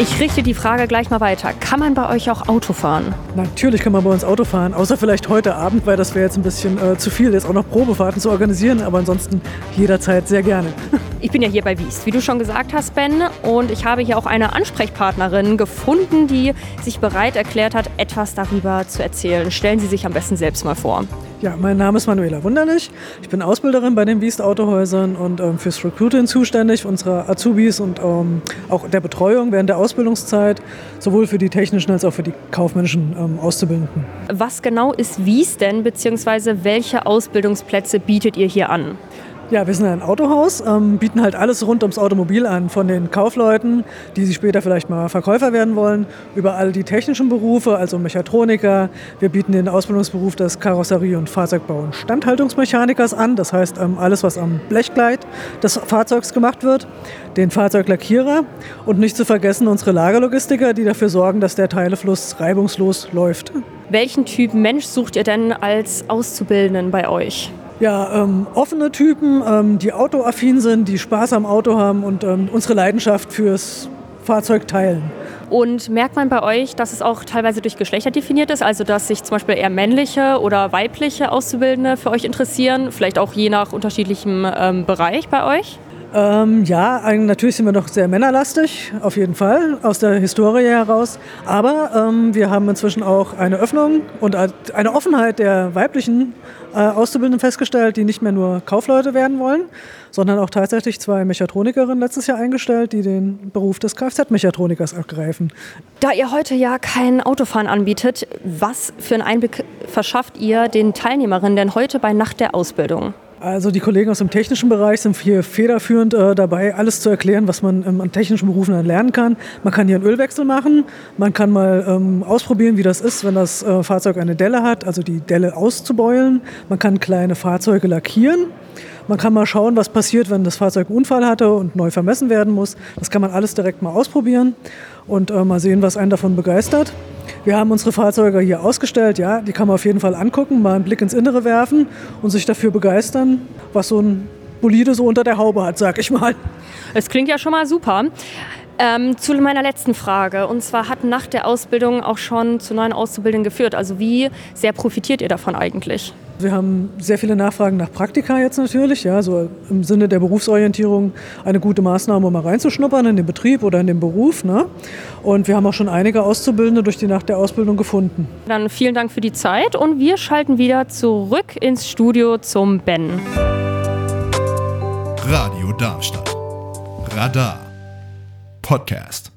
Ich richte die Frage gleich mal weiter. Kann man bei euch auch Auto fahren? Natürlich kann man bei uns Auto fahren, außer vielleicht heute Abend, weil das wäre jetzt ein bisschen äh, zu viel, jetzt auch noch Probefahrten zu organisieren, aber ansonsten jederzeit sehr gerne. Ich bin ja hier bei Wiest, wie du schon gesagt hast, Ben, und ich habe hier auch eine Ansprechpartnerin gefunden, die sich bereit erklärt hat, etwas darüber zu erzählen. Stellen Sie sich am besten selbst mal vor. Ja, mein Name ist Manuela Wunderlich. Ich bin Ausbilderin bei den Wiest Autohäusern und ähm, fürs Recruiting zuständig, unserer Azubis und ähm, auch der Betreuung während der Ausbildungszeit, sowohl für die technischen als auch für die kaufmännischen ähm, Auszubildenden. Was genau ist Wiest denn, beziehungsweise welche Ausbildungsplätze bietet ihr hier an? Ja, wir sind ein Autohaus, ähm, bieten halt alles rund ums Automobil an, von den Kaufleuten, die sich später vielleicht mal Verkäufer werden wollen, über all die technischen Berufe, also Mechatroniker. Wir bieten den Ausbildungsberuf des Karosserie- und Fahrzeugbau- und Standhaltungsmechanikers an, das heißt ähm, alles, was am Blechkleid des Fahrzeugs gemacht wird, den Fahrzeuglackierer und nicht zu vergessen unsere Lagerlogistiker, die dafür sorgen, dass der Teilefluss reibungslos läuft. Welchen Typ Mensch sucht ihr denn als Auszubildenden bei euch? Ja, ähm, offene Typen, ähm, die autoaffin sind, die Spaß am Auto haben und ähm, unsere Leidenschaft fürs Fahrzeug teilen. Und merkt man bei euch, dass es auch teilweise durch Geschlechter definiert ist, also dass sich zum Beispiel eher männliche oder weibliche Auszubildende für euch interessieren, vielleicht auch je nach unterschiedlichem ähm, Bereich bei euch? Ähm, ja, natürlich sind wir noch sehr männerlastig, auf jeden Fall, aus der Historie heraus. Aber ähm, wir haben inzwischen auch eine Öffnung und eine Offenheit der weiblichen äh, Auszubildenden festgestellt, die nicht mehr nur Kaufleute werden wollen, sondern auch tatsächlich zwei Mechatronikerinnen letztes Jahr eingestellt, die den Beruf des Kfz-Mechatronikers ergreifen. Da ihr heute ja kein Autofahren anbietet, was für einen Einblick verschafft ihr den Teilnehmerinnen denn heute bei Nacht der Ausbildung? Also die Kollegen aus dem technischen Bereich sind hier federführend äh, dabei, alles zu erklären, was man ähm, an technischen Berufen dann lernen kann. Man kann hier einen Ölwechsel machen, man kann mal ähm, ausprobieren, wie das ist, wenn das äh, Fahrzeug eine Delle hat, also die Delle auszubeulen. Man kann kleine Fahrzeuge lackieren. Man kann mal schauen, was passiert, wenn das Fahrzeug einen Unfall hatte und neu vermessen werden muss. Das kann man alles direkt mal ausprobieren und äh, mal sehen, was einen davon begeistert. Wir haben unsere Fahrzeuge hier ausgestellt, ja, die kann man auf jeden Fall angucken, mal einen Blick ins Innere werfen und sich dafür begeistern, was so ein Bolide so unter der Haube hat, sag ich mal. Es klingt ja schon mal super. Ähm, zu meiner letzten Frage. Und zwar hat nach der Ausbildung auch schon zu neuen Auszubildenden geführt. Also wie sehr profitiert ihr davon eigentlich? Wir haben sehr viele Nachfragen nach Praktika jetzt natürlich, ja, so im Sinne der Berufsorientierung eine gute Maßnahme, um mal reinzuschnuppern in den Betrieb oder in den Beruf. Ne? Und wir haben auch schon einige Auszubildende durch die Nacht der Ausbildung gefunden. Dann vielen Dank für die Zeit und wir schalten wieder zurück ins Studio zum Ben. Radio Darmstadt. Radar. Podcast.